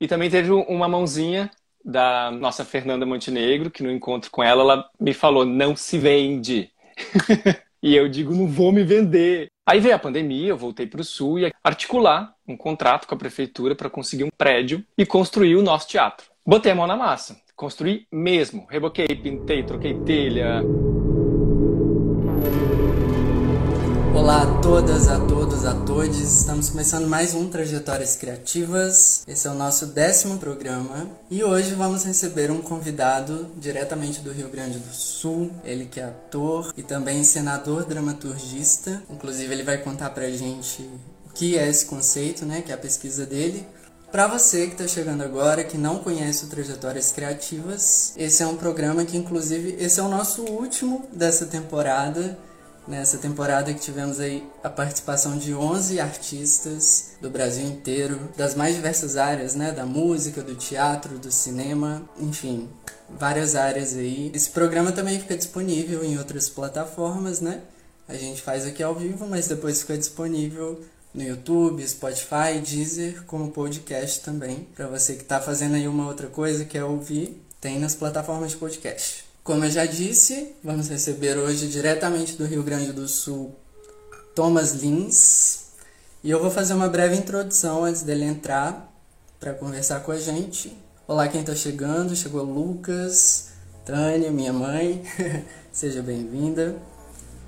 E também teve uma mãozinha da nossa Fernanda Montenegro, que no encontro com ela, ela me falou: não se vende. e eu digo: não vou me vender. Aí veio a pandemia, eu voltei para o Sul e articular um contrato com a prefeitura para conseguir um prédio e construir o nosso teatro. Botei a mão na massa, construí mesmo. Reboquei, pintei, troquei telha. Olá a todas, a todos, a todos. Estamos começando mais um Trajetórias Criativas. Esse é o nosso décimo programa e hoje vamos receber um convidado diretamente do Rio Grande do Sul. Ele que é ator e também senador dramaturgista. Inclusive ele vai contar pra gente o que é esse conceito, né, que é a pesquisa dele. Para você que está chegando agora, que não conhece o Trajetórias Criativas, esse é um programa que, inclusive, esse é o nosso último dessa temporada nessa temporada que tivemos aí a participação de 11 artistas do Brasil inteiro, das mais diversas áreas, né, da música, do teatro, do cinema, enfim, várias áreas aí. Esse programa também fica disponível em outras plataformas, né? A gente faz aqui ao vivo, mas depois fica disponível no YouTube, Spotify, Deezer, como podcast também. Para você que está fazendo aí uma outra coisa, quer ouvir, tem nas plataformas de podcast. Como eu já disse, vamos receber hoje diretamente do Rio Grande do Sul Thomas Lins. E eu vou fazer uma breve introdução antes dele entrar para conversar com a gente. Olá quem está chegando, chegou Lucas, Tânia, minha mãe. Seja bem-vinda.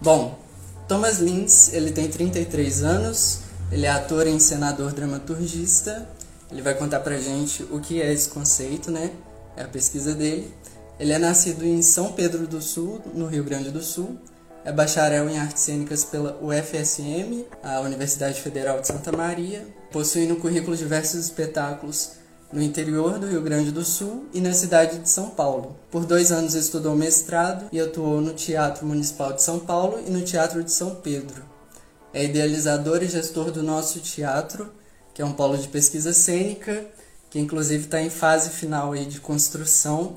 Bom, Thomas Lins, ele tem 33 anos, ele é ator encenador dramaturgista. Ele vai contar pra gente o que é esse conceito, né? É a pesquisa dele. Ele é nascido em São Pedro do Sul, no Rio Grande do Sul. É bacharel em artes cênicas pela UFSM, a Universidade Federal de Santa Maria. Possui no currículo diversos espetáculos no interior do Rio Grande do Sul e na cidade de São Paulo. Por dois anos estudou mestrado e atuou no Teatro Municipal de São Paulo e no Teatro de São Pedro. É idealizador e gestor do Nosso Teatro, que é um polo de pesquisa cênica, que inclusive está em fase final aí de construção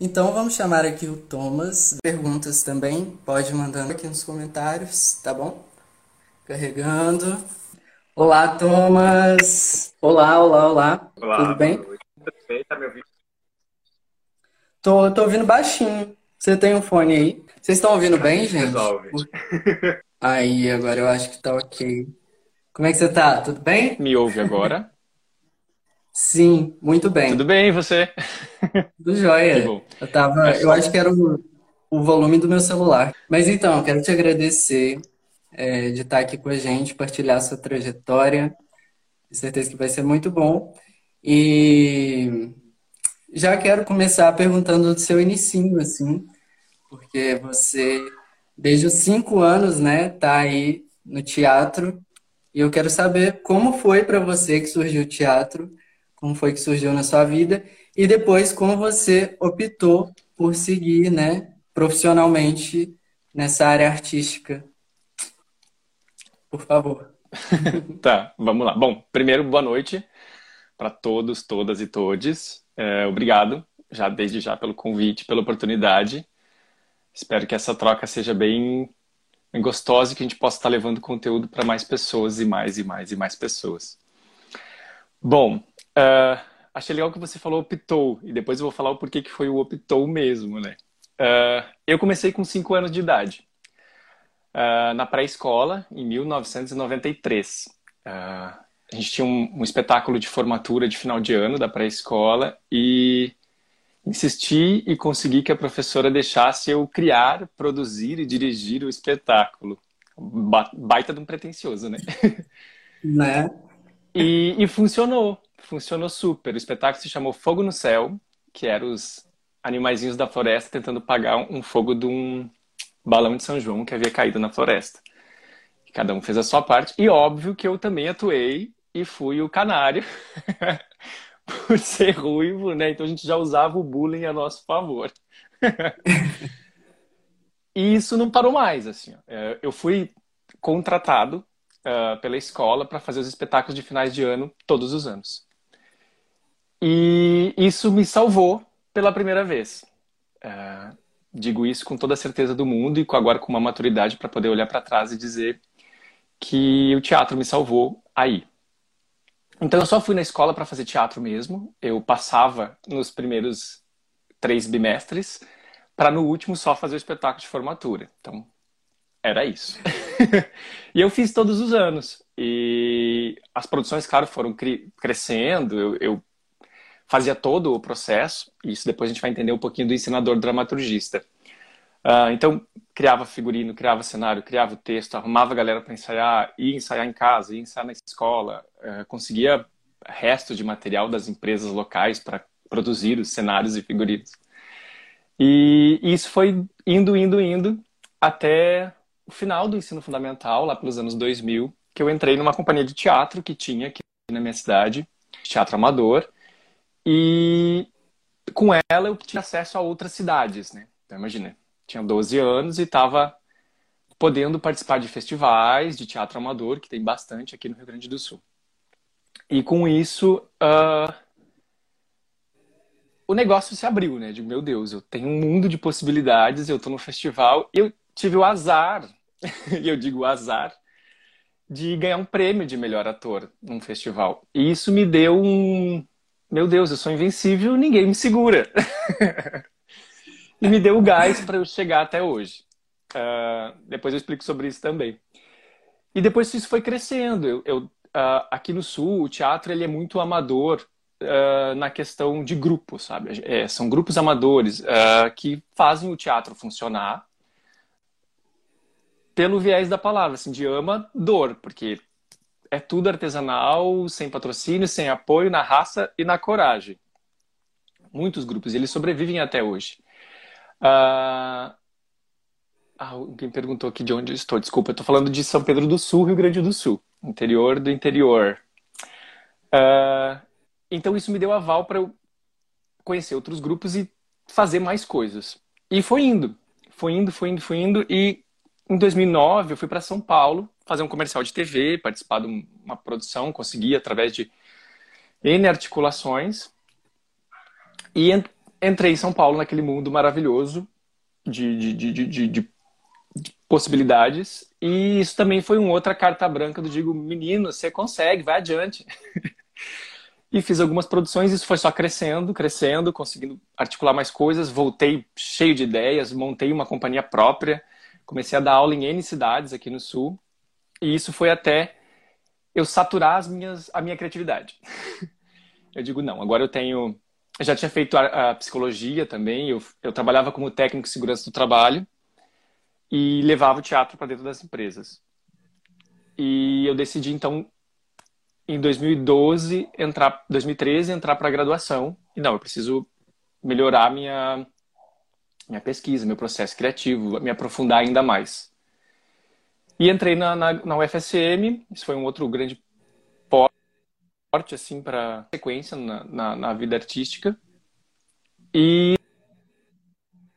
então vamos chamar aqui o Thomas. Perguntas também, pode mandando aqui nos comentários, tá bom? Carregando. Olá, Thomas. Olá, olá, olá. Olá Tudo bem? Tá me ouvindo? Tô, tô ouvindo baixinho. Você tem um fone aí? Vocês estão ouvindo bem, gente? Resolve. Aí, agora eu acho que tá ok. Como é que você tá? Tudo bem? Me ouve agora? Sim, muito bem. Tudo bem, e você? Tudo jóia. Eu tava, eu acho que era o, o volume do meu celular. Mas então, eu quero te agradecer é, de estar aqui com a gente, partilhar sua trajetória. Tenho certeza que vai ser muito bom. E já quero começar perguntando do seu inicinho, assim, porque você, desde os cinco anos, né, tá aí no teatro. E eu quero saber como foi para você que surgiu o teatro, como foi que surgiu na sua vida e depois como você optou por seguir, né, profissionalmente nessa área artística. Por favor. Tá, vamos lá. Bom, primeiro, boa noite para todos, todas e todes. É, obrigado, já desde já pelo convite, pela oportunidade. Espero que essa troca seja bem, bem gostosa e que a gente possa estar levando conteúdo para mais pessoas e mais e mais e mais pessoas. Bom, é, achei legal que você falou optou e depois eu vou falar o porquê que foi o optou mesmo, né? É, eu comecei com 5 anos de idade. Uh, na pré-escola, em 1993. Uh, a gente tinha um, um espetáculo de formatura de final de ano da pré-escola e insisti e consegui que a professora deixasse eu criar, produzir e dirigir o espetáculo. Ba- Baita de um pretencioso, né? Né? E, e funcionou, funcionou super. O espetáculo se chamou Fogo no Céu, que eram os animaizinhos da floresta tentando pagar um fogo de um balão de São João que havia caído na floresta. Cada um fez a sua parte. E óbvio que eu também atuei e fui o canário por ser ruivo, né? Então a gente já usava o bullying a nosso favor. E isso não parou mais, assim. É, Eu fui contratado ah, pela escola para fazer os espetáculos de finais de ano todos os anos. E isso me salvou pela primeira vez. Ah, digo isso com toda a certeza do mundo e agora com uma maturidade para poder olhar para trás e dizer que o teatro me salvou aí. Então eu só fui na escola para fazer teatro mesmo. Eu passava nos primeiros três bimestres para no último só fazer o espetáculo de formatura. Então era isso. e eu fiz todos os anos. E as produções, claro, foram crescendo. Eu, eu, fazia todo o processo. Isso depois a gente vai entender um pouquinho do ensinador dramaturgista. Uh, então, criava figurino, criava cenário, criava o texto, arrumava a galera para ensaiar, ia ensaiar em casa, ia ensaiar na escola, uh, conseguia resto de material das empresas locais para produzir os cenários e figurinos. E isso foi indo, indo, indo até o final do ensino fundamental, lá pelos anos 2000, que eu entrei numa companhia de teatro que tinha aqui na minha cidade, teatro amador, e com ela eu tinha acesso a outras cidades, né? Então imagina, tinha 12 anos e estava podendo participar de festivais de teatro amador, que tem bastante aqui no Rio Grande do Sul. E com isso, uh, o negócio se abriu, né? De meu Deus, eu tenho um mundo de possibilidades, eu estou no festival. Eu tive o azar, e eu digo azar, de ganhar um prêmio de melhor ator num festival. E isso me deu um. Meu Deus, eu sou invencível, ninguém me segura. e me deu o gás para eu chegar até hoje. Uh, depois eu explico sobre isso também. E depois isso foi crescendo. Eu, eu uh, aqui no Sul, o teatro ele é muito amador uh, na questão de grupos, sabe? É, são grupos amadores que fazem o teatro funcionar pelo viés da palavra, assim, de amador, porque é tudo artesanal, sem patrocínio, sem apoio, na raça e na coragem. Muitos grupos, eles sobrevivem até hoje. Ah, alguém perguntou aqui de onde eu estou. Desculpa, eu estou falando de São Pedro do Sul, Rio Grande do Sul. Interior do interior. Uh, então isso me deu aval para eu conhecer outros grupos e fazer mais coisas. E foi indo. Foi indo, foi indo, foi indo. E em 2009 eu fui para São Paulo fazer um comercial de TV, participar de uma produção, consegui através de N articulações. E entrei em São Paulo naquele mundo maravilhoso de, de, de, de, de possibilidades. E isso também foi uma outra carta branca do digo, menino, você consegue, vai adiante. e fiz algumas produções, isso foi só crescendo, crescendo, conseguindo articular mais coisas. Voltei cheio de ideias, montei uma companhia própria, comecei a dar aula em N cidades aqui no Sul. E isso foi até eu saturar as minhas, a minha criatividade. eu digo, não, agora eu tenho eu já tinha feito a, a psicologia também, eu, eu, trabalhava como técnico de segurança do trabalho e levava o teatro para dentro das empresas. E eu decidi então em 2012 entrar 2013 entrar para a graduação e não, eu preciso melhorar minha minha pesquisa, meu processo criativo, me aprofundar ainda mais. E entrei na, na, na UFSM, isso foi um outro grande forte assim para sequência na, na, na, vida artística. E,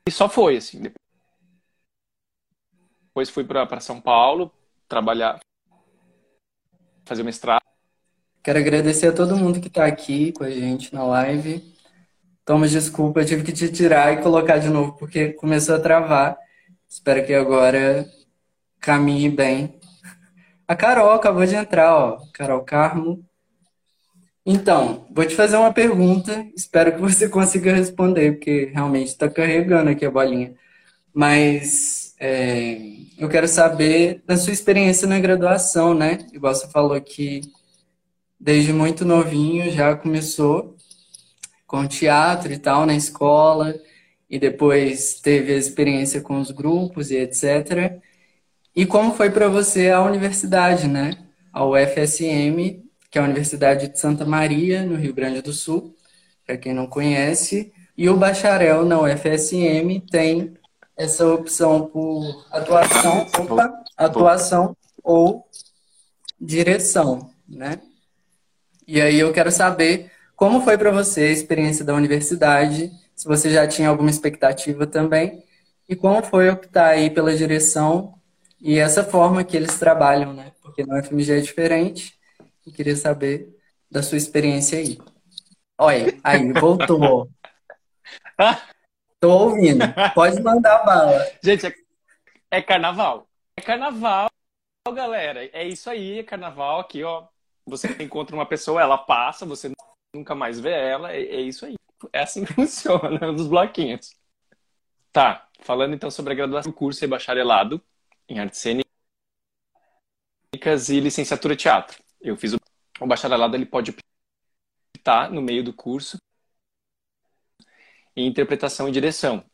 e, só foi assim depois fui para São Paulo trabalhar fazer mestrado. Quero agradecer a todo mundo que está aqui com a gente na live. Toma desculpa eu tive que te tirar e colocar de novo porque começou a travar. Espero que agora caminhe bem a Carol acabou de entrar ó Carol Carmo então, vou te fazer uma pergunta, espero que você consiga responder, porque realmente está carregando aqui a bolinha. Mas é, eu quero saber da sua experiência na graduação, né? Igual você falou que desde muito novinho já começou com teatro e tal na escola, e depois teve a experiência com os grupos e etc. E como foi para você a universidade, né? A UFSM que é a Universidade de Santa Maria, no Rio Grande do Sul, para quem não conhece. E o bacharel na UFSM tem essa opção por atuação, opa, atuação ou direção, né? E aí eu quero saber como foi para você a experiência da universidade, se você já tinha alguma expectativa também, e como foi optar aí pela direção e essa forma que eles trabalham, né? Porque no FMG é diferente, e queria saber da sua experiência aí. Olha, aí, voltou. Tô ouvindo. Pode mandar bala. Gente, é, é carnaval. É carnaval, galera. É isso aí, é carnaval aqui, ó. você encontra uma pessoa, ela passa, você nunca mais vê ela, é, é isso aí. É assim que funciona, dos bloquinhos. Tá, falando então sobre a graduação do curso e bacharelado em artes cênicas e licenciatura teatro. Eu fiz o, o bacharelado, ele pode optar no meio do curso em interpretação e direção.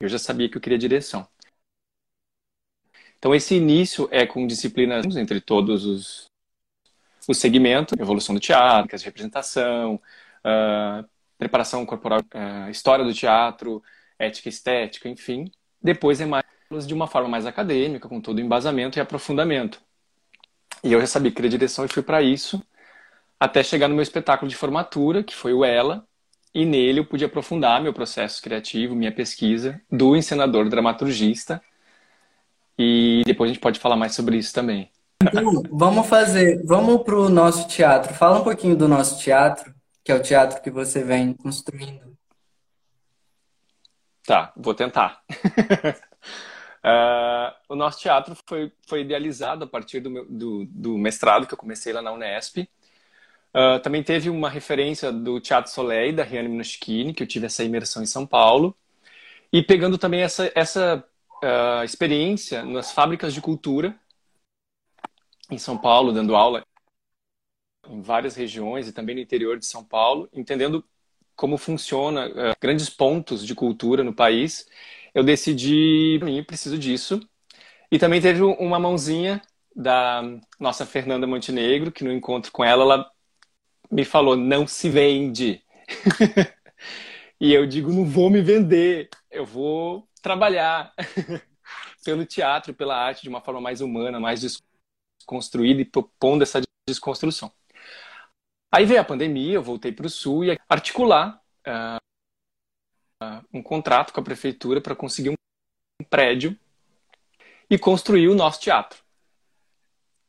Eu já sabia que eu queria direção. Então, esse início é com disciplinas entre todos os, os segmentos, evolução do teatro, representação, uh, preparação corporal, uh, história do teatro, ética estética, enfim. Depois é mais de uma forma mais acadêmica, com todo o embasamento e aprofundamento. E eu já sabia que direção e fui para isso, até chegar no meu espetáculo de formatura, que foi o Ela, e nele eu pude aprofundar meu processo criativo, minha pesquisa do encenador dramaturgista. E depois a gente pode falar mais sobre isso também. Então, vamos fazer, vamos para o nosso teatro. Fala um pouquinho do nosso teatro, que é o teatro que você vem construindo. Tá, vou tentar. uh, o nosso teatro foi, foi idealizado a partir do, meu, do, do mestrado que eu comecei lá na Unesp. Uh, também teve uma referência do Teatro Soleil, da Riane Minuschini, que eu tive essa imersão em São Paulo. E pegando também essa, essa uh, experiência nas fábricas de cultura, em São Paulo, dando aula em várias regiões e também no interior de São Paulo, entendendo como funciona uh, grandes pontos de cultura no país, eu decidi, mim, preciso disso. E também teve uma mãozinha da nossa Fernanda Montenegro, que no encontro com ela, ela me falou: não se vende. e eu digo: não vou me vender, eu vou trabalhar pelo teatro, pela arte de uma forma mais humana, mais desconstruída e propondo essa desconstrução. Aí veio a pandemia, eu voltei para o Sul e articular uh, um contrato com a prefeitura para conseguir um prédio e construir o nosso teatro.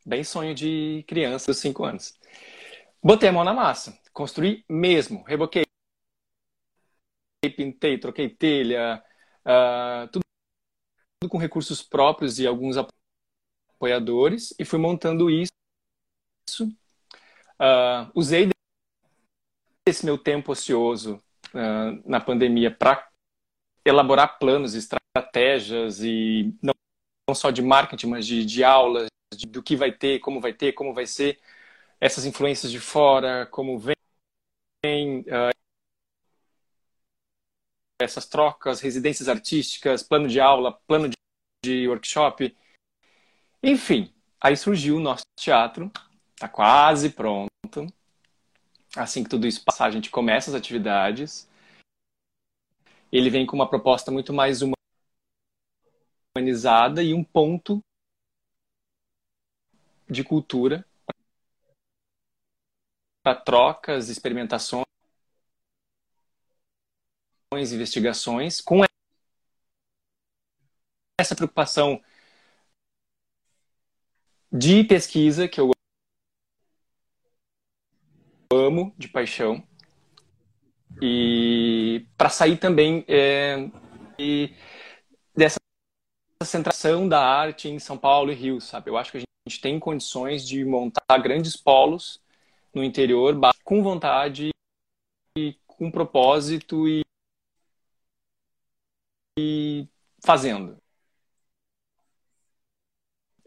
Bem sonho de criança dos cinco anos. Botei a mão na massa, construí mesmo, reboquei, pintei, troquei telha, uh, tudo, tudo com recursos próprios e alguns apoiadores e fui montando isso. Uh, usei esse meu tempo ocioso uh, na pandemia para elaborar planos, estratégias e não, não só de marketing, mas de, de aulas, de, do que vai ter, como vai ter, como vai ser essas influências de fora, como vem uh, essas trocas, residências artísticas, plano de aula, plano de, de workshop. Enfim, aí surgiu o nosso teatro, está quase pronto. Assim que tudo isso passar, a gente começa as atividades. Ele vem com uma proposta muito mais humanizada e um ponto de cultura para trocas, experimentações, investigações, com essa preocupação de pesquisa que eu amo de paixão e para sair também é, dessa concentração da arte em São Paulo e Rio, sabe? Eu acho que a gente tem condições de montar grandes polos no interior com vontade, com propósito e, e fazendo.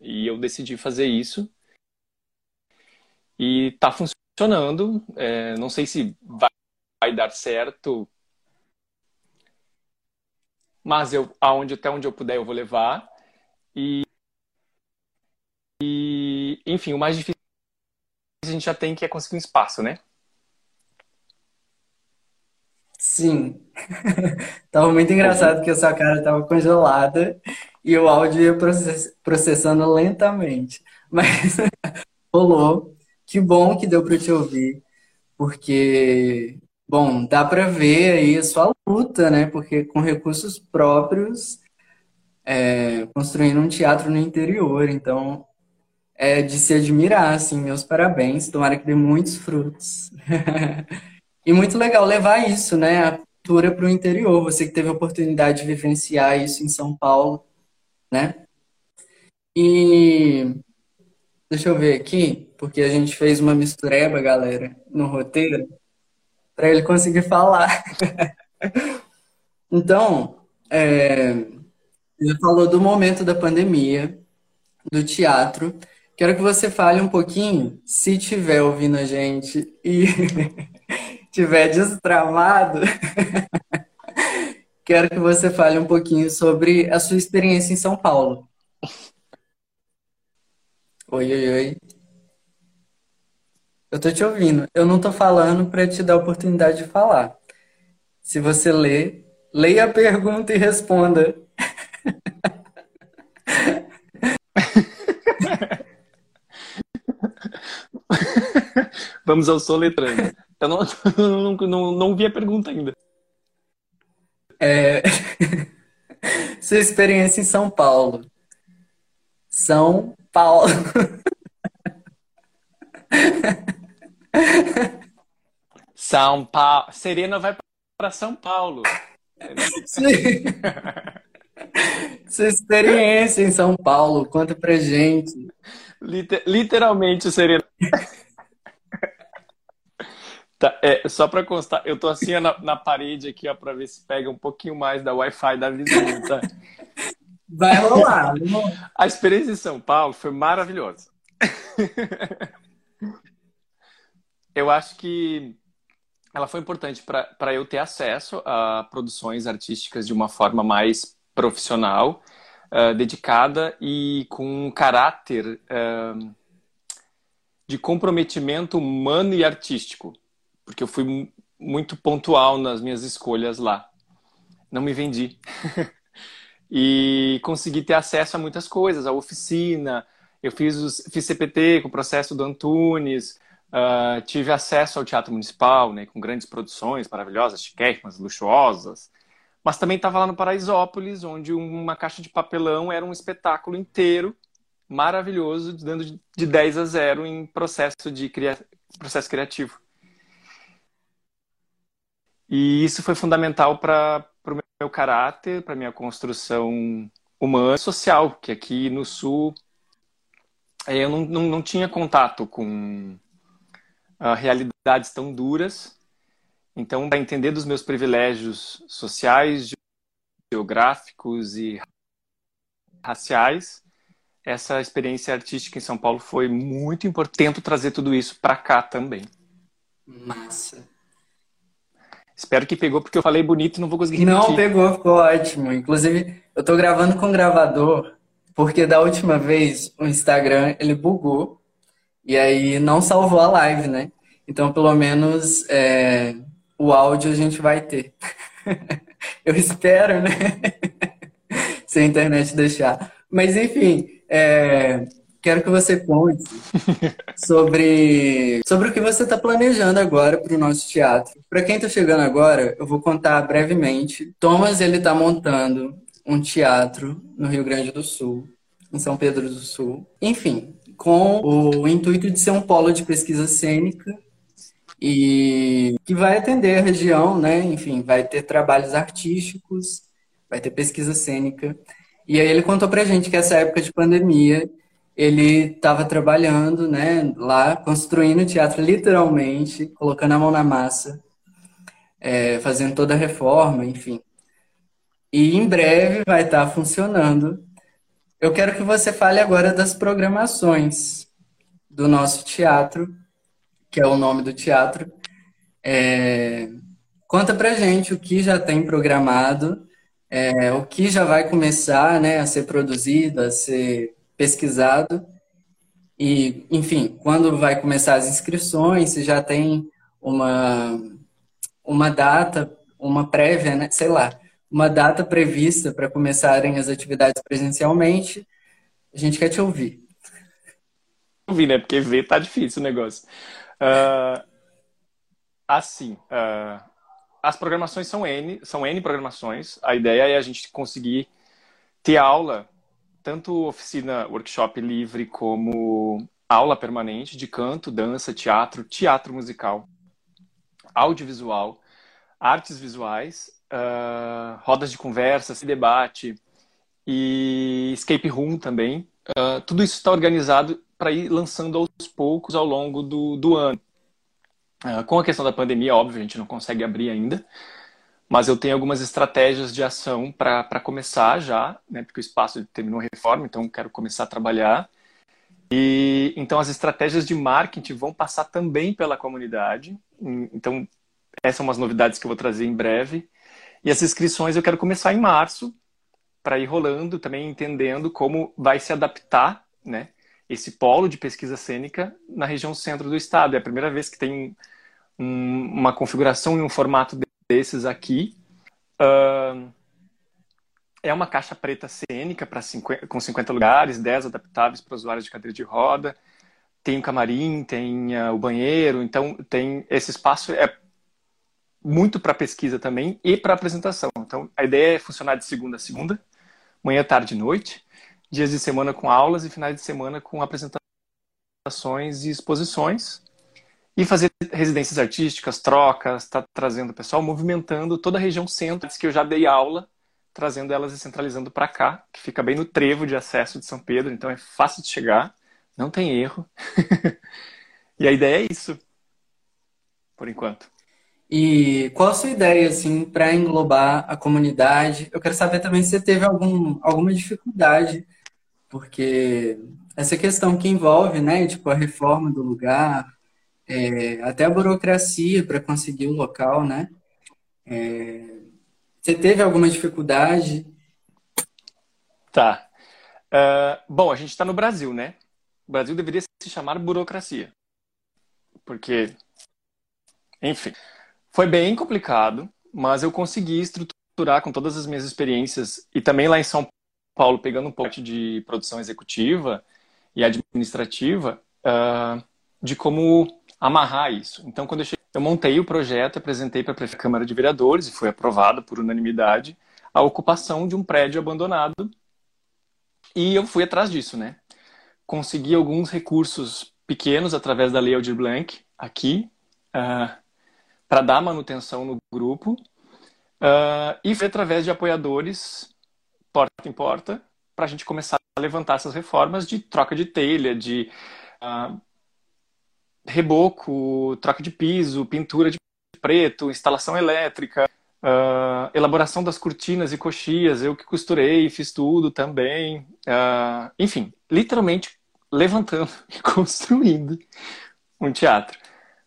E eu decidi fazer isso. E está funcionando. É, não sei se vai, vai, dar certo, mas eu, aonde, até onde eu puder eu vou levar. E, e enfim, o mais difícil a gente já tem que é conseguir um espaço, né? Sim. tava muito engraçado porque a sua cara tava congelada e o áudio ia processando lentamente. Mas rolou. Que bom que deu para te ouvir, porque, bom, dá para ver aí a sua luta, né? Porque com recursos próprios, é, construindo um teatro no interior. Então, é de se admirar, assim, meus parabéns, tomara que dê muitos frutos. e muito legal levar isso, né, a cultura para o interior, você que teve a oportunidade de vivenciar isso em São Paulo, né? E Deixa eu ver aqui, porque a gente fez uma mistureba, galera, no roteiro, para ele conseguir falar. Então, é, ele falou do momento da pandemia, do teatro. Quero que você fale um pouquinho, se tiver ouvindo a gente e tiver destramado, quero que você fale um pouquinho sobre a sua experiência em São Paulo. Oi, oi, oi. Eu tô te ouvindo. Eu não tô falando para te dar a oportunidade de falar. Se você ler, leia a pergunta e responda. Vamos ao soletrando. Eu não, não, não, não vi a pergunta ainda. É... Sua experiência em São Paulo. São Paulo. São Paulo. Serena vai para São Paulo. Sim. Sua experiência em São Paulo, conta pra gente. Liter, literalmente, Serena. tá, é, só para constar, eu tô assim na, na parede aqui, ó, para ver se pega um pouquinho mais da Wi-Fi da vizinha, tá? Vai rolar. A experiência em São Paulo foi maravilhosa. eu acho que ela foi importante para eu ter acesso a produções artísticas de uma forma mais profissional, uh, dedicada e com um caráter uh, de comprometimento humano e artístico, porque eu fui muito pontual nas minhas escolhas lá. Não me vendi. e consegui ter acesso a muitas coisas, a oficina, eu fiz, os, fiz CPT com o processo do Antunes, uh, tive acesso ao Teatro Municipal, né, com grandes produções maravilhosas, chiquérrimas, luxuosas, mas também estava lá no Paraisópolis, onde uma caixa de papelão era um espetáculo inteiro, maravilhoso, dando de 10 a 0 em processo, de cria... processo criativo. E isso foi fundamental para o meu caráter, para minha construção humana e social, que aqui no Sul é, eu não, não, não tinha contato com uh, realidades tão duras. Então, para entender dos meus privilégios sociais, geográficos e raciais, essa experiência artística em São Paulo foi muito importante. Tento trazer tudo isso para cá também. Massa. Espero que pegou, porque eu falei bonito e não vou conseguir repetir. Não, pegou, ficou ótimo. Inclusive, eu tô gravando com gravador, porque da última vez o Instagram, ele bugou, e aí não salvou a live, né? Então, pelo menos, é, o áudio a gente vai ter. eu espero, né? Se a internet deixar. Mas, enfim, é, quero que você conte sobre, sobre o que você está planejando agora para o nosso teatro. Para quem está chegando agora, eu vou contar brevemente. Thomas ele está montando um teatro no Rio Grande do Sul, em São Pedro do Sul. Enfim, com o intuito de ser um polo de pesquisa cênica e que vai atender a região, né? Enfim, vai ter trabalhos artísticos, vai ter pesquisa cênica. E aí ele contou pra gente que essa época de pandemia ele estava trabalhando, né, lá, construindo o teatro literalmente, colocando a mão na massa, é, fazendo toda a reforma, enfim. E em breve vai estar tá funcionando. Eu quero que você fale agora das programações do nosso teatro, que é o nome do teatro. É... Conta pra gente o que já tem programado, é, o que já vai começar né, a ser produzido, a ser pesquisado. E, enfim, quando vai começar as inscrições, se já tem uma, uma data, uma prévia, né, sei lá, uma data prevista para começarem as atividades presencialmente, a gente quer te ouvir. Ouvir, né? Porque ver tá difícil o negócio. Uh, assim, uh, as programações são N, são N programações. A ideia é a gente conseguir ter aula tanto oficina, workshop livre, como aula permanente de canto, dança, teatro, teatro musical, audiovisual, artes visuais, uh, rodas de conversa, debate e escape room também. Uh, tudo isso está organizado para ir lançando aos poucos ao longo do, do ano. Uh, com a questão da pandemia, óbvio, a gente não consegue abrir ainda, mas eu tenho algumas estratégias de ação para começar já, né, porque o espaço terminou reforma, então quero começar a trabalhar. E então as estratégias de marketing vão passar também pela comunidade. Então essas são umas novidades que eu vou trazer em breve. E as inscrições eu quero começar em março, para ir rolando, também entendendo como vai se adaptar, né, esse polo de pesquisa cênica na região centro do estado. É a primeira vez que tem um, uma configuração e um formato desses aqui. Uh, é uma caixa preta cênica para com 50 lugares, 10 adaptáveis para usuários de cadeira de roda. Tem um camarim, tem uh, o banheiro, então tem esse espaço é muito para pesquisa também e para apresentação. Então a ideia é funcionar de segunda a segunda, manhã, tarde e noite, dias de semana com aulas e finais de semana com apresentações e exposições e fazer residências artísticas, trocas, tá trazendo o pessoal, movimentando toda a região centro, que eu já dei aula, trazendo elas e centralizando para cá, que fica bem no trevo de acesso de São Pedro, então é fácil de chegar, não tem erro. e a ideia é isso, por enquanto. E qual a sua ideia, assim, para englobar a comunidade? Eu quero saber também se você teve algum, alguma dificuldade, porque essa questão que envolve, né, tipo, a reforma do lugar, é, até a burocracia para conseguir o local, né? É, você teve alguma dificuldade? Tá. Uh, bom, a gente está no Brasil, né? O Brasil deveria se chamar burocracia. Porque, enfim, foi bem complicado, mas eu consegui estruturar com todas as minhas experiências e também lá em São Paulo, pegando um pouco de produção executiva e administrativa, uh, de como amarrar isso. Então, quando eu cheguei, eu montei o projeto, apresentei para a Câmara de Vereadores e foi aprovado por unanimidade a ocupação de um prédio abandonado. E eu fui atrás disso, né? Consegui alguns recursos pequenos através da Lei Aldir Blanc aqui uh, para dar manutenção no grupo uh, e foi através de apoiadores porta em porta para a gente começar a levantar essas reformas de troca de telha, de uh, reboco, troca de piso, pintura de preto, instalação elétrica, uh, elaboração das cortinas e coxias, eu que costurei, fiz tudo também. Uh, enfim, literalmente levantando e construindo um teatro.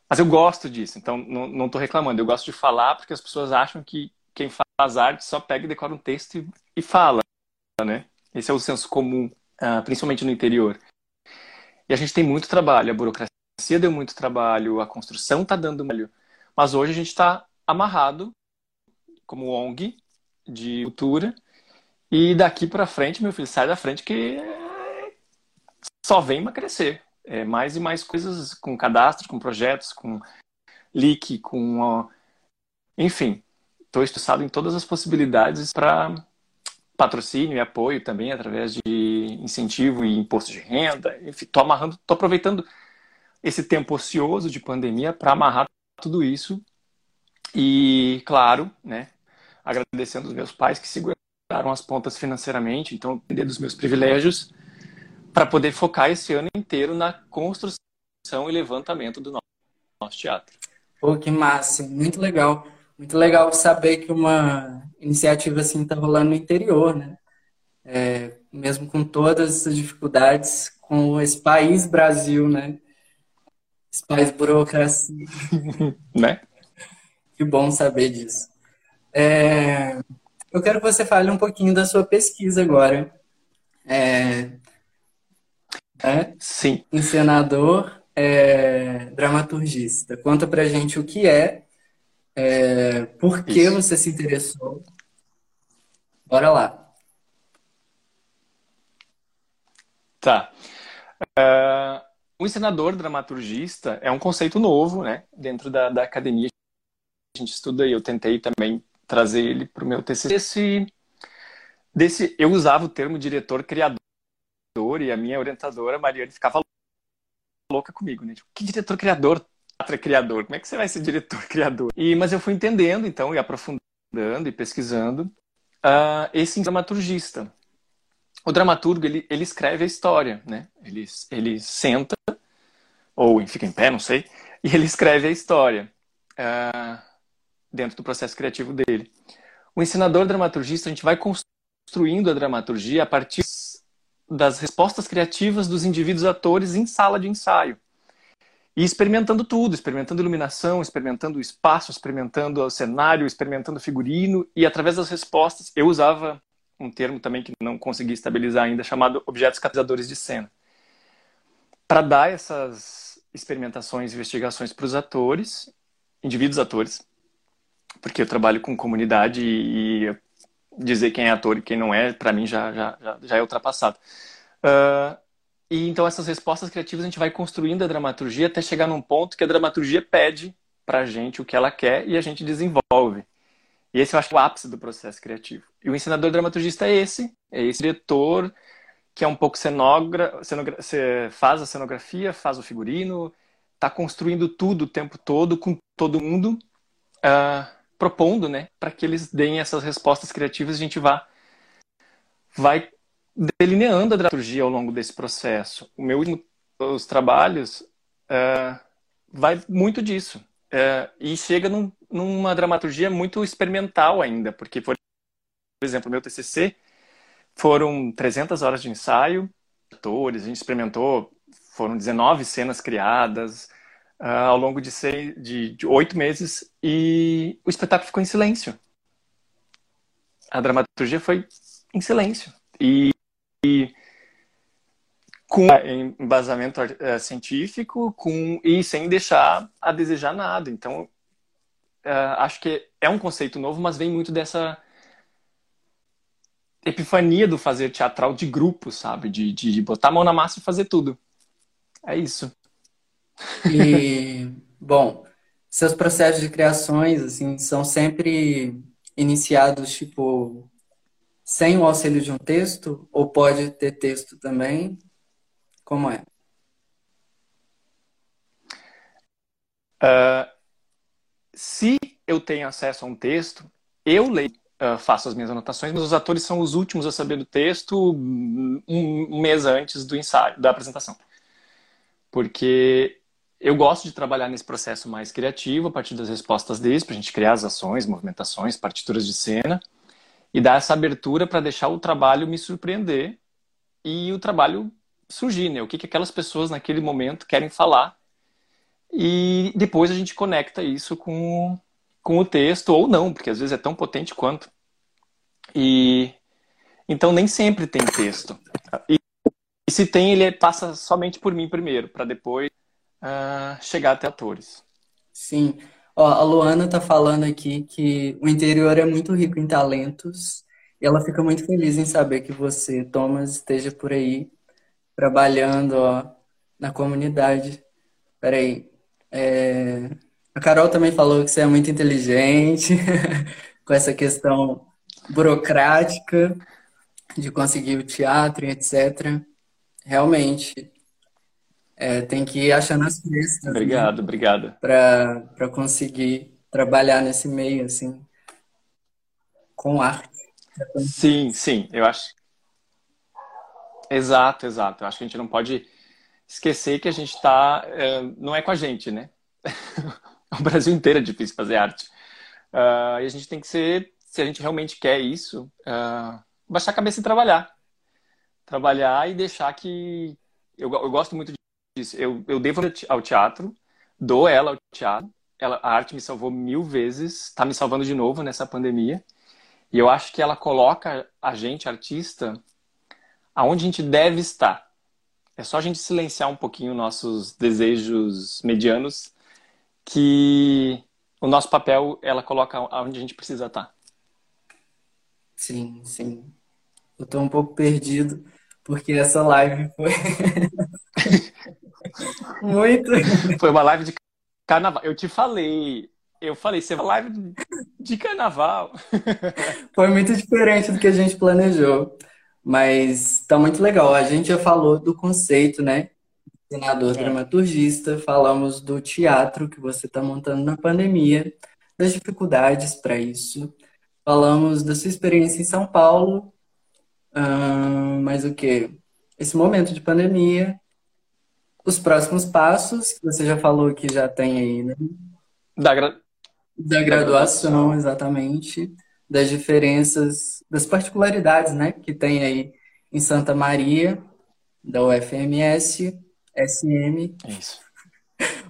Mas eu gosto disso, então não estou reclamando. Eu gosto de falar porque as pessoas acham que quem faz arte só pega e decora um texto e, e fala, né? Esse é o senso comum, uh, principalmente no interior. E a gente tem muito trabalho, a burocracia burocracia deu muito trabalho, a construção está dando trabalho. Mas hoje a gente está amarrado como ONG de cultura. E daqui para frente, meu filho, sai da frente que só vem para crescer. É mais e mais coisas com cadastro, com projetos, com leak, com. Enfim, estou estuçado em todas as possibilidades para patrocínio e apoio também através de incentivo e imposto de renda. Enfim, estou amarrando, estou aproveitando esse tempo ocioso de pandemia para amarrar tudo isso e, claro, né, agradecendo os meus pais que seguraram as pontas financeiramente, então depender dos meus privilégios para poder focar esse ano inteiro na construção e levantamento do nosso teatro. Pô, que massa, muito legal. Muito legal saber que uma iniciativa assim está rolando no interior, né? É, mesmo com todas essas dificuldades, com esse país Brasil, né? Faz burocracia. né? Que bom saber disso. É, eu quero que você fale um pouquinho da sua pesquisa agora. É, é, Sim. Encenador, é, dramaturgista. Conta pra gente o que é, é por que Isso. você se interessou. Bora lá. Tá. Uh, o encenador dramaturgista é um conceito novo, né? Dentro da, da academia a gente estuda e eu tentei também trazer ele para o meu TCC. Desse, desse, eu usava o termo diretor criador e a minha orientadora Mariane ficava louca comigo, né? Tipo, que diretor criador? Teatro criador. Como é que você vai ser diretor criador? E mas eu fui entendendo então e aprofundando e pesquisando uh, esse dramaturgista. O dramaturgo ele, ele escreve a história, né? Ele, ele senta ou fica em pé, não sei, e ele escreve a história uh, dentro do processo criativo dele. O ensinador dramaturgista a gente vai construindo a dramaturgia a partir das respostas criativas dos indivíduos atores em sala de ensaio. E experimentando tudo, experimentando iluminação, experimentando o espaço, experimentando o cenário, experimentando o figurino, e através das respostas, eu usava um termo também que não consegui estabilizar ainda, chamado objetos catalisadores de cena. Para dar essas experimentações investigações para os atores, indivíduos atores, porque eu trabalho com comunidade e dizer quem é ator e quem não é, para mim já, já, já, já, é ultrapassado. Uh, e então essas respostas criativas a gente vai construindo a dramaturgia até chegar num ponto que a dramaturgia pede para a gente o que ela quer e a gente desenvolve. E esse eu acho é o ápice do processo criativo. E o ensinador dramaturgista é esse, é esse diretor que é um pouco cenógrafo, faz a cenografia, faz o figurino, está construindo tudo o tempo todo com todo mundo. Uh, propondo, né, para que eles deem essas respostas criativas, a gente vá vai delineando a dramaturgia ao longo desse processo. O meu os trabalhos uh, vai muito disso uh, e chega num, numa dramaturgia muito experimental ainda, porque por exemplo, meu TCC foram 300 horas de ensaio, atores, a gente experimentou, foram 19 cenas criadas, uh, ao longo de, seis, de, de oito meses e o espetáculo ficou em silêncio. A dramaturgia foi em silêncio. E, e com embasamento uh, científico com, e sem deixar a desejar nada. Então, uh, acho que é um conceito novo, mas vem muito dessa epifania do fazer teatral de grupo, sabe? De, de botar a mão na massa e fazer tudo. É isso. E, bom, seus processos de criações, assim, são sempre iniciados, tipo, sem o auxílio de um texto? Ou pode ter texto também? Como é? Uh, se eu tenho acesso a um texto, eu leio, uh, faço as minhas anotações, mas os atores são os últimos a saber do texto um mês antes do ensaio, da apresentação. Porque eu gosto de trabalhar nesse processo mais criativo, a partir das respostas deles, para a gente criar as ações, movimentações, partituras de cena, e dar essa abertura para deixar o trabalho me surpreender e o trabalho surgir, né? O que, que aquelas pessoas naquele momento querem falar. E depois a gente conecta isso com, com o texto, ou não, porque às vezes é tão potente quanto. E então nem sempre tem texto. E, e se tem, ele passa somente por mim primeiro, para depois uh, chegar até atores. Sim. Ó, a Luana tá falando aqui que o interior é muito rico em talentos e ela fica muito feliz em saber que você, Thomas, esteja por aí trabalhando ó, na comunidade. Peraí. É... A Carol também falou que você é muito inteligente com essa questão burocrática de conseguir o teatro, etc. Realmente, é, tem que ir achando as. Né? Obrigado, né? obrigado. Para conseguir trabalhar nesse meio, assim, com arte. Sim, sim, eu acho. Exato, exato. Eu acho que a gente não pode esquecer que a gente está. É, não é com a gente, né? o Brasil inteiro é difícil fazer arte. Uh, e a gente tem que ser, se a gente realmente quer isso, uh, baixar a cabeça e trabalhar. Trabalhar e deixar que. Eu, eu gosto muito de eu, eu devo ao teatro, dou ela ao teatro. Ela, a arte me salvou mil vezes, está me salvando de novo nessa pandemia. E eu acho que ela coloca a gente, artista, aonde a gente deve estar. É só a gente silenciar um pouquinho nossos desejos medianos que o nosso papel ela coloca aonde a gente precisa estar. Sim, sim. Eu estou um pouco perdido porque essa live foi Muito. Foi uma live de carnaval. Eu te falei. Eu falei, você é uma live de carnaval. Foi muito diferente do que a gente planejou. Mas tá muito legal. A gente já falou do conceito, né? Senador é. dramaturgista, falamos do teatro que você está montando na pandemia, das dificuldades para isso. Falamos da sua experiência em São Paulo Hum, mas o quê? Esse momento de pandemia, os próximos passos, que você já falou que já tem aí, né? Da, gra... da graduação, exatamente, das diferenças, das particularidades, né, que tem aí em Santa Maria, da UFMS, SM, Isso.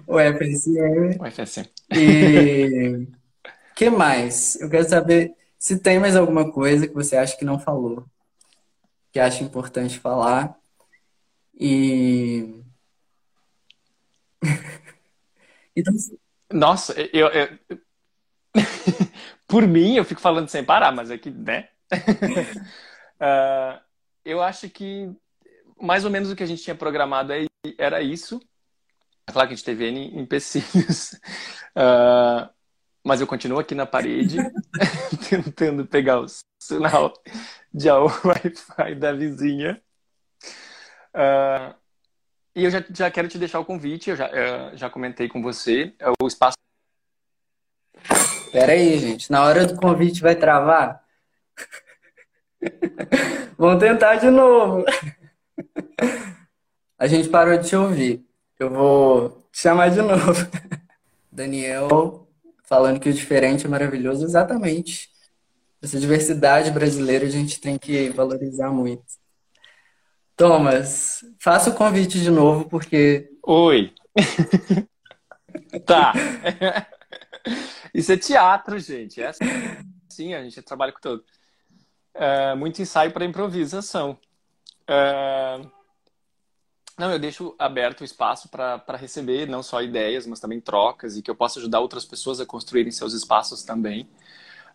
UFSM. UFSM. E que mais? Eu quero saber se tem mais alguma coisa que você acha que não falou, que acha importante falar. E então, Nossa, eu, eu... por mim eu fico falando sem parar, mas é que, né? uh, eu acho que mais ou menos o que a gente tinha programado era isso. É claro que a gente teve N empecilhos, uh, mas eu continuo aqui na parede tentando pegar o sinal de Wi-Fi da vizinha. Uh, e eu já, já quero te deixar o convite, eu já, eu já comentei com você, é o espaço. Pera aí, gente, na hora do convite vai travar? Vamos tentar de novo. A gente parou de te ouvir. Eu vou te chamar de novo. Daniel, falando que o diferente é maravilhoso, exatamente. Essa diversidade brasileira a gente tem que valorizar muito. Thomas, faça o convite de novo, porque. Oi! tá. Isso é teatro, gente. É assim, a gente trabalha com tudo. É, muito ensaio para improvisação. É... Não, eu deixo aberto o espaço para receber não só ideias, mas também trocas e que eu possa ajudar outras pessoas a construírem seus espaços também.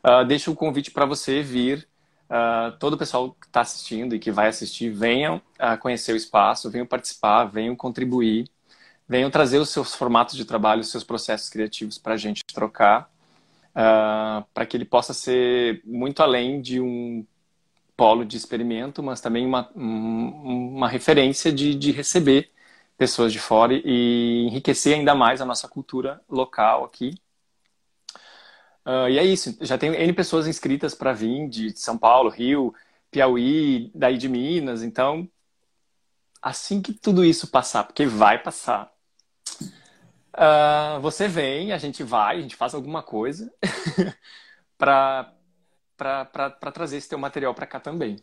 Uh, deixo o convite para você vir Uh, todo o pessoal que está assistindo e que vai assistir, venham uh, conhecer o espaço, venham participar, venham contribuir, venham trazer os seus formatos de trabalho, os seus processos criativos para a gente trocar, uh, para que ele possa ser muito além de um polo de experimento, mas também uma, uma referência de, de receber pessoas de fora e enriquecer ainda mais a nossa cultura local aqui Uh, e é isso. Já tem N pessoas inscritas para vir de São Paulo, Rio, Piauí, daí de Minas. Então, assim que tudo isso passar, porque vai passar, uh, você vem, a gente vai, a gente faz alguma coisa para trazer esse teu material para cá também.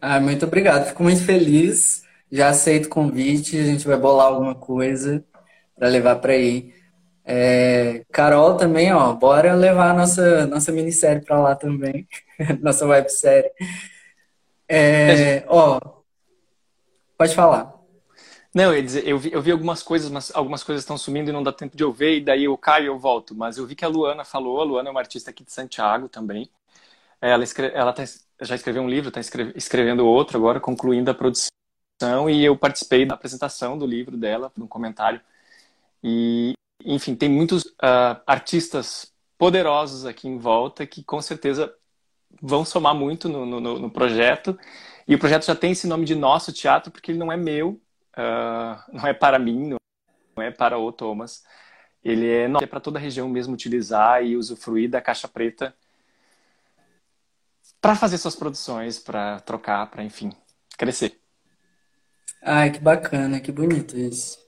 Ah, muito obrigado. Fico muito feliz. Já aceito o convite. A gente vai bolar alguma coisa para levar para aí. É, Carol também, ó, bora levar a nossa, nossa minissérie para lá também, nossa websérie. É, ó, pode falar. Não, eu, dizer, eu, vi, eu vi algumas coisas, mas algumas coisas estão sumindo e não dá tempo de eu ver, e daí eu caio e eu volto. Mas eu vi que a Luana falou, a Luana é uma artista aqui de Santiago também. Ela, escreve, ela tá, já escreveu um livro, está escrevendo outro agora, concluindo a produção, e eu participei da apresentação do livro dela, um comentário. E, enfim, tem muitos uh, artistas poderosos aqui em volta que com certeza vão somar muito no, no, no, projeto. E o projeto já tem esse nome de Nosso Teatro porque ele não é meu, uh, não é para mim, não é para o Thomas. Ele é, é para toda a região mesmo utilizar e usufruir da caixa preta para fazer suas produções, para trocar, para enfim, crescer. Ai, que bacana, que bonito isso.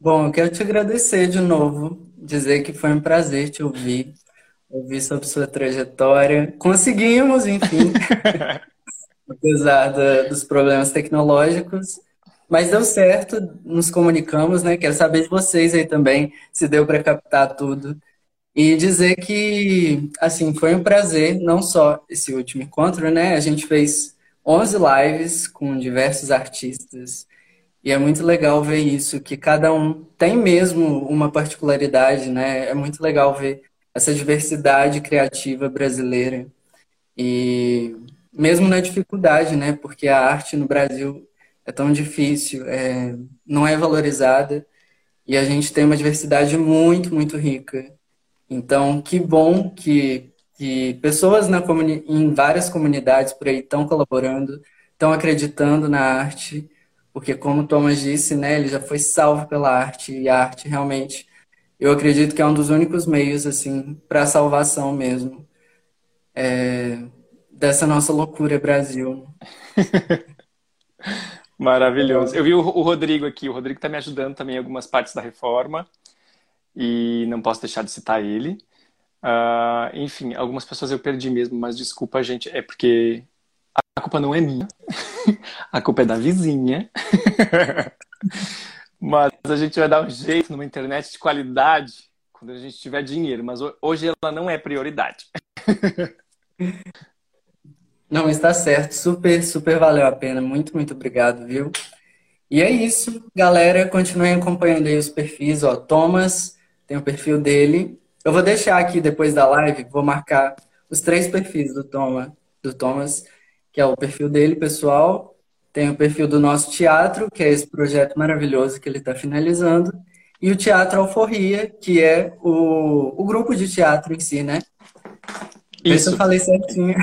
Bom, eu quero te agradecer de novo, dizer que foi um prazer te ouvir, ouvir sobre sua trajetória. Conseguimos, enfim, apesar da, dos problemas tecnológicos, mas deu certo, nos comunicamos, né? Quero saber de vocês aí também, se deu para captar tudo. E dizer que, assim, foi um prazer, não só esse último encontro, né? A gente fez 11 lives com diversos artistas e é muito legal ver isso, que cada um tem mesmo uma particularidade, né? É muito legal ver essa diversidade criativa brasileira. E mesmo na dificuldade, né? Porque a arte no Brasil é tão difícil, é, não é valorizada. E a gente tem uma diversidade muito, muito rica. Então, que bom que, que pessoas na em várias comunidades por aí estão colaborando, estão acreditando na arte porque como Thomas disse, né, ele já foi salvo pela arte e a arte realmente, eu acredito que é um dos únicos meios assim para a salvação mesmo. É, dessa nossa loucura Brasil. Maravilhoso. Eu vi o, Rodrigo aqui. O Rodrigo está me ajudando também em algumas partes da reforma e não posso deixar de citar ele. Uh, enfim, algumas pessoas eu perdi mesmo, mas desculpa, gente, é porque a culpa não é minha, a culpa é da vizinha. mas a gente vai dar um jeito numa internet de qualidade quando a gente tiver dinheiro, mas hoje ela não é prioridade. Não, está certo. Super, super valeu a pena. Muito, muito obrigado, viu? E é isso, galera. Continuem acompanhando aí os perfis. Ó, Thomas tem o perfil dele. Eu vou deixar aqui depois da live, vou marcar os três perfis do, Thomas, do Thomas, que é o perfil dele, pessoal. Tem o perfil do nosso teatro, que é esse projeto maravilhoso que ele está finalizando. E o Teatro Alforria, que é o, o grupo de teatro em si, né? Isso. eu falei certinho.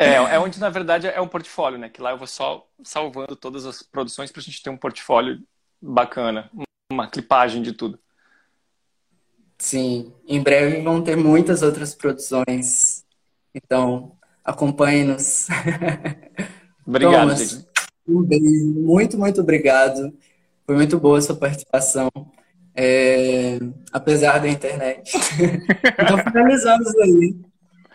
É, é onde, na verdade, é um portfólio, né? Que lá eu vou só salvando todas as produções para a gente ter um portfólio bacana, uma clipagem de tudo. Sim, em breve vão ter muitas outras produções. Então, acompanhe-nos. Obrigado, Thomas, gente. Um beijo, muito, muito obrigado. Foi muito boa a sua participação, é... apesar da internet. então, finalizamos aí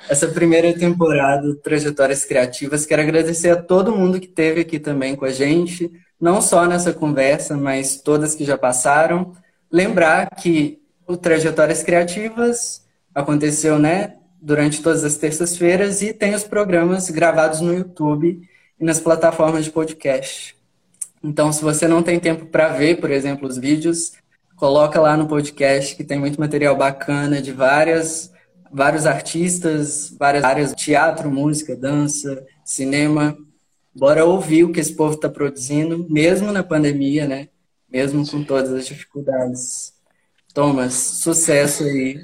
essa primeira temporada do Trajetórias Criativas. Quero agradecer a todo mundo que esteve aqui também com a gente, não só nessa conversa, mas todas que já passaram. Lembrar que o Trajetórias Criativas aconteceu, né, durante todas as terças-feiras e tem os programas gravados no YouTube e nas plataformas de podcast. Então, se você não tem tempo para ver, por exemplo, os vídeos, coloca lá no podcast que tem muito material bacana de várias vários artistas, várias áreas, teatro, música, dança, cinema. Bora ouvir o que esse povo está produzindo, mesmo na pandemia, né? Mesmo com todas as dificuldades. Thomas, sucesso aí.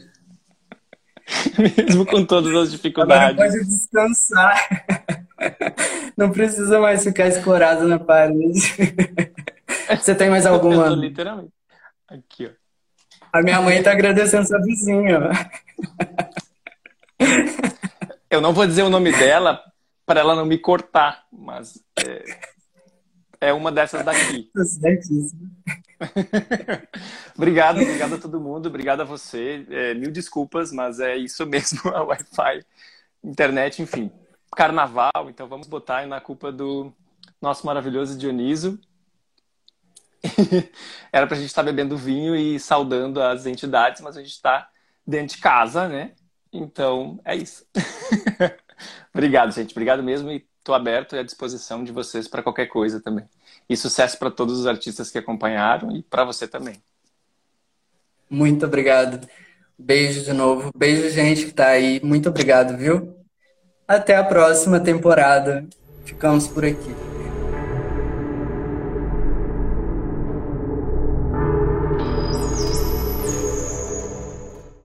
mesmo com todas as dificuldades. Agora pode descansar. Não precisa mais ficar escorado na parede. Você tem mais alguma? Eu tô literalmente. Aqui, ó. A minha mãe tá agradecendo sua vizinha. Eu não vou dizer o nome dela para ela não me cortar, mas é, é uma dessas daqui. obrigado, obrigado a todo mundo, obrigado a você. É, mil desculpas, mas é isso mesmo, a Wi-Fi, internet, enfim. Carnaval, então vamos botar na culpa do nosso maravilhoso Dioniso. Era pra gente estar bebendo vinho e saudando as entidades, mas a gente está dentro de casa, né? Então, é isso. Obrigado, gente. Obrigado mesmo e estou aberto e à disposição de vocês para qualquer coisa também. E sucesso para todos os artistas que acompanharam e para você também. Muito obrigado. Beijo de novo. Beijo, gente que está aí. Muito obrigado, viu? Até a próxima temporada. Ficamos por aqui.